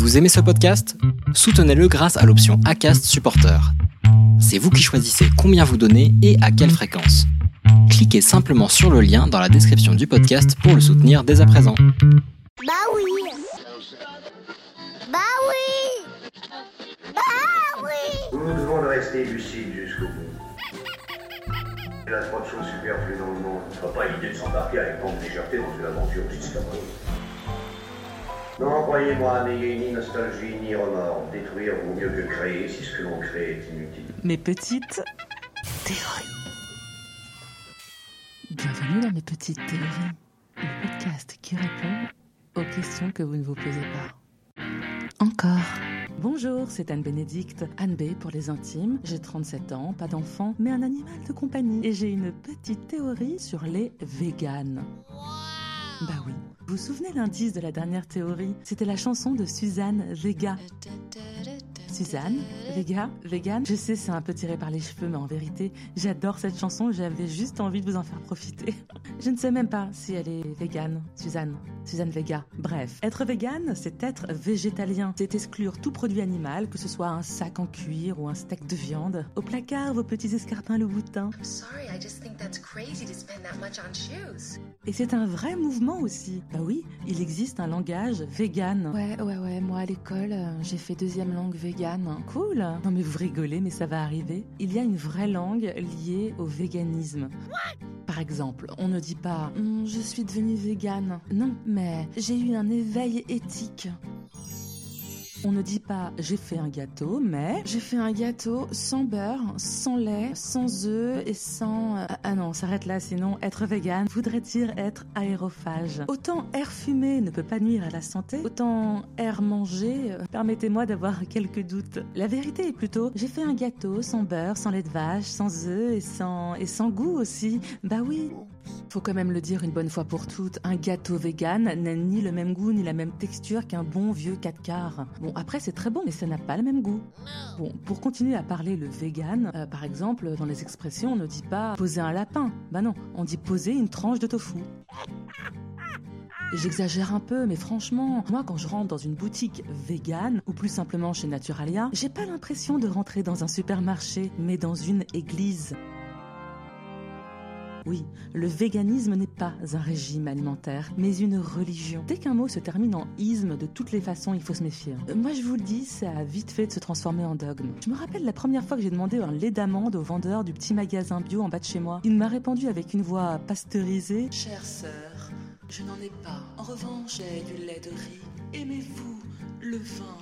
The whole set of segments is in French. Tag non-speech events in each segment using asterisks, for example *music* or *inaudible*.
Vous aimez ce podcast? Soutenez-le grâce à l'option ACAST Supporter. C'est vous qui choisissez combien vous donnez et à quelle fréquence. Cliquez simplement sur le lien dans la description du podcast pour le soutenir dès à présent. Bah oui Bah oui Bah oui Nous devons de rester lucides jusqu'au bout. Il y a trop de choses superflues dans le monde. Ce pas l'idée de s'embarquer avec grande légèreté dans une aventure aussi scabreuse. Non, croyez-moi, n'ayez ni nostalgie ni remords. Détruire vaut mieux que créer si ce que l'on crée est inutile. mes petites théories. Bienvenue dans mes petites théories, le podcast qui répond aux questions que vous ne vous posez pas. Encore. Bonjour, c'est Anne Bénédicte, Anne B pour les intimes. J'ai 37 ans, pas d'enfant, mais un animal de compagnie. Et j'ai une petite théorie sur les véganes. Bah oui. Vous vous souvenez l'indice de la dernière théorie? C'était la chanson de Suzanne Vega. Suzanne, Vega, vegan. Je sais, c'est un peu tiré par les cheveux, mais en vérité, j'adore cette chanson. J'avais juste envie de vous en faire profiter. *laughs* Je ne sais même pas si elle est végane, Suzanne. Suzanne Vega. Bref, être végane, c'est être végétalien. C'est exclure tout produit animal, que ce soit un sac en cuir ou un steak de viande. Au placard, vos petits escarpins Louboutin. Sorry, I just think that's crazy to spend that much on shoes. Et c'est un vrai mouvement aussi. Bah oui, il existe un langage vegan. Ouais, ouais, ouais, moi à l'école, euh, j'ai fait deuxième langue vegan. Cool. Non mais vous rigolez, mais ça va arriver. Il y a une vraie langue liée au véganisme. Par exemple, on ne dit pas Hum, je suis devenue végane. Non, mais j'ai eu un éveil éthique. On ne dit pas j'ai fait un gâteau, mais j'ai fait un gâteau sans beurre, sans lait, sans œufs et sans... euh, Ah non, on s'arrête là, sinon être vegan voudrait dire être aérophage? Autant air fumé ne peut pas nuire à la santé, autant air mangé, euh, permettez-moi d'avoir quelques doutes. La vérité est plutôt j'ai fait un gâteau sans beurre, sans lait de vache, sans œufs et sans, et sans goût aussi. Bah oui. Faut quand même le dire une bonne fois pour toutes, un gâteau vegan n'a ni le même goût ni la même texture qu'un bon vieux 4 quarts. Bon, après c'est très bon, mais ça n'a pas le même goût. Bon, pour continuer à parler le vegan, euh, par exemple, dans les expressions, on ne dit pas poser un lapin. Bah non, on dit poser une tranche de tofu. J'exagère un peu, mais franchement, moi quand je rentre dans une boutique vegan, ou plus simplement chez Naturalia, j'ai pas l'impression de rentrer dans un supermarché, mais dans une église. Oui, le véganisme n'est pas un régime alimentaire, mais une religion. Dès qu'un mot se termine en isme, de toutes les façons, il faut se méfier. Euh, Moi, je vous le dis, ça a vite fait de se transformer en dogme. Je me rappelle la première fois que j'ai demandé un lait d'amande au vendeur du petit magasin bio en bas de chez moi. Il m'a répondu avec une voix pasteurisée Chère sœur, je n'en ai pas. En revanche, j'ai du lait de riz. Aimez-vous le vin,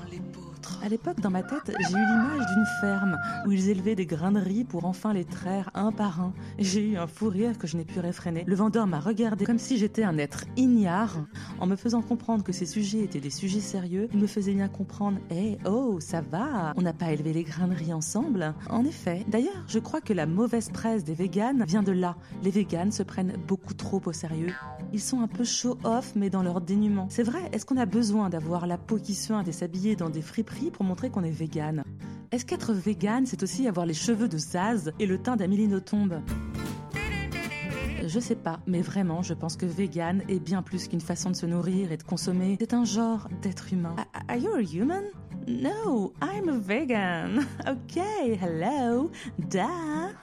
À l'époque, dans ma tête, j'ai eu l'image d'une ferme où ils élevaient des grains de riz pour enfin les traire un par un. J'ai eu un fou rire que je n'ai pu réfréner. Le vendeur m'a regardé comme si j'étais un être ignare. En me faisant comprendre que ces sujets étaient des sujets sérieux, il me faisait bien comprendre Eh, oh, ça va On n'a pas élevé les grains ensemble En effet. D'ailleurs, je crois que la mauvaise presse des véganes vient de là. Les véganes se prennent beaucoup trop au sérieux. Ils sont un peu show-off, mais dans leur dénuement. C'est vrai, est-ce qu'on a besoin d'avoir la peau qui suinte et s'habiller dans des friperies pour montrer qu'on est vegan Est-ce qu'être vegan, c'est aussi avoir les cheveux de Zaz et le teint d'Amélie Nothomb? Je sais pas, mais vraiment, je pense que vegan est bien plus qu'une façon de se nourrir et de consommer. C'est un genre d'être humain. A- Are you a human? No, I'm a vegan. *laughs* Ok, hello, da.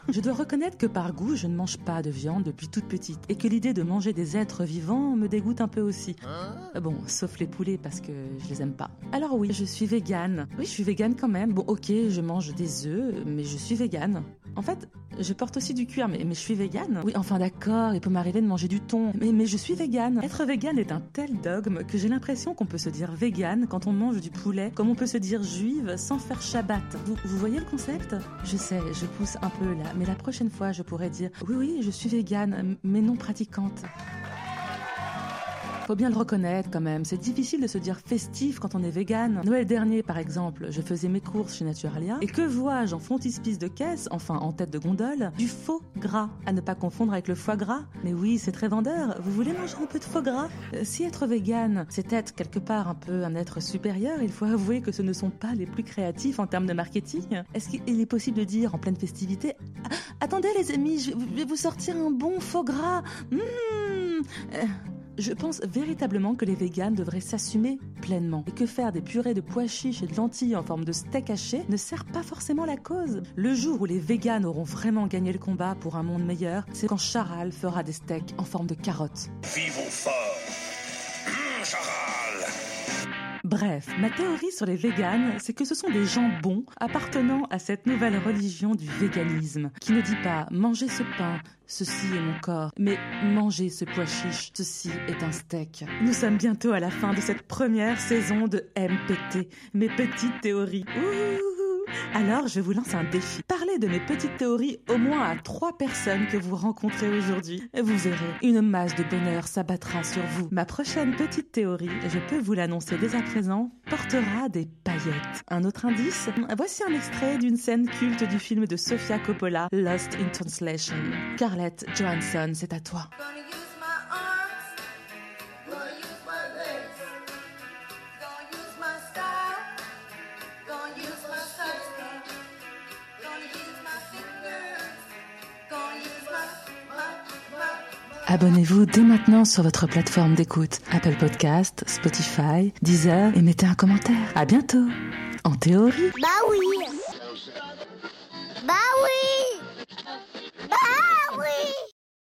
Je dois reconnaître que par goût, je ne mange pas de viande depuis toute petite et que l'idée de manger des êtres vivants me dégoûte un peu aussi. Euh, Bon, sauf les poulets parce que je les aime pas. Alors oui, je suis vegan. Oui, je suis vegan quand même. Bon, ok, je mange des œufs, mais je suis vegan. En fait, je porte aussi du cuir, mais, je suis vegan. Oui, enfin d'accord, il peut m'arriver de manger du thon, mais, je suis vegan. Être vegan est un tel dogme que j'ai l'impression qu'on peut se dire vegan quand on mange du poulet, comme on peut se dire juive sans faire Shabbat. Vous, vous voyez le concept? Je sais, je pousse un peu là, mais la prochaine fois, je pourrais dire oui, oui, je suis vegan, mais non pratiquante. Faut bien le reconnaître quand même, c'est difficile de se dire festif quand on est vegan. Noël dernier, par exemple, je faisais mes courses chez Naturalia et que vois-je en frontispice de caisse, enfin en tête de gondole, du faux gras, à ne pas confondre avec le foie gras. Mais oui, c'est très vendeur. Vous voulez manger un peu de faux gras? Euh, Si être vegan, c'est être quelque part un peu un être supérieur, il faut avouer que ce ne sont pas les plus créatifs en termes de marketing. Est-ce qu'il est possible de dire en pleine festivité Ah, Attendez les amis, je vais vous sortir un bon faux gras. Mmh. Euh, Je pense véritablement que les véganes devraient s'assumer pleinement et que faire des purées de pois chiches et de lentilles en forme de steak haché ne sert pas forcément la cause. Le jour où les véganes auront vraiment gagné le combat pour un monde meilleur, c'est quand Charal fera des steaks en forme de carottes. Vivons fort. Bref, ma théorie sur les véganes, c'est que ce sont des gens bons appartenant à cette nouvelle religion du véganisme, qui ne dit pas manger ce pain, ceci est mon corps, mais manger ce pois chiche, ceci est un steak. Nous sommes bientôt à la fin de cette première saison de MPT, mes petites théories. Alors je vous lance un défi. De mes petites théories au moins à trois personnes que vous rencontrez aujourd'hui. Vous verrez, une masse de bonheur s'abattra sur vous. Ma prochaine petite théorie, je peux vous l'annoncer dès à présent, portera des paillettes. Un autre indice Voici un extrait d'une scène culte du film de Sofia Coppola, Lost in Translation. Scarlett Johansson, c'est à toi. Abonnez-vous dès maintenant sur votre plateforme d'écoute Apple Podcast, Spotify, Deezer et mettez un commentaire. À bientôt. En théorie. Bah oui. Bah oui. Bah oui.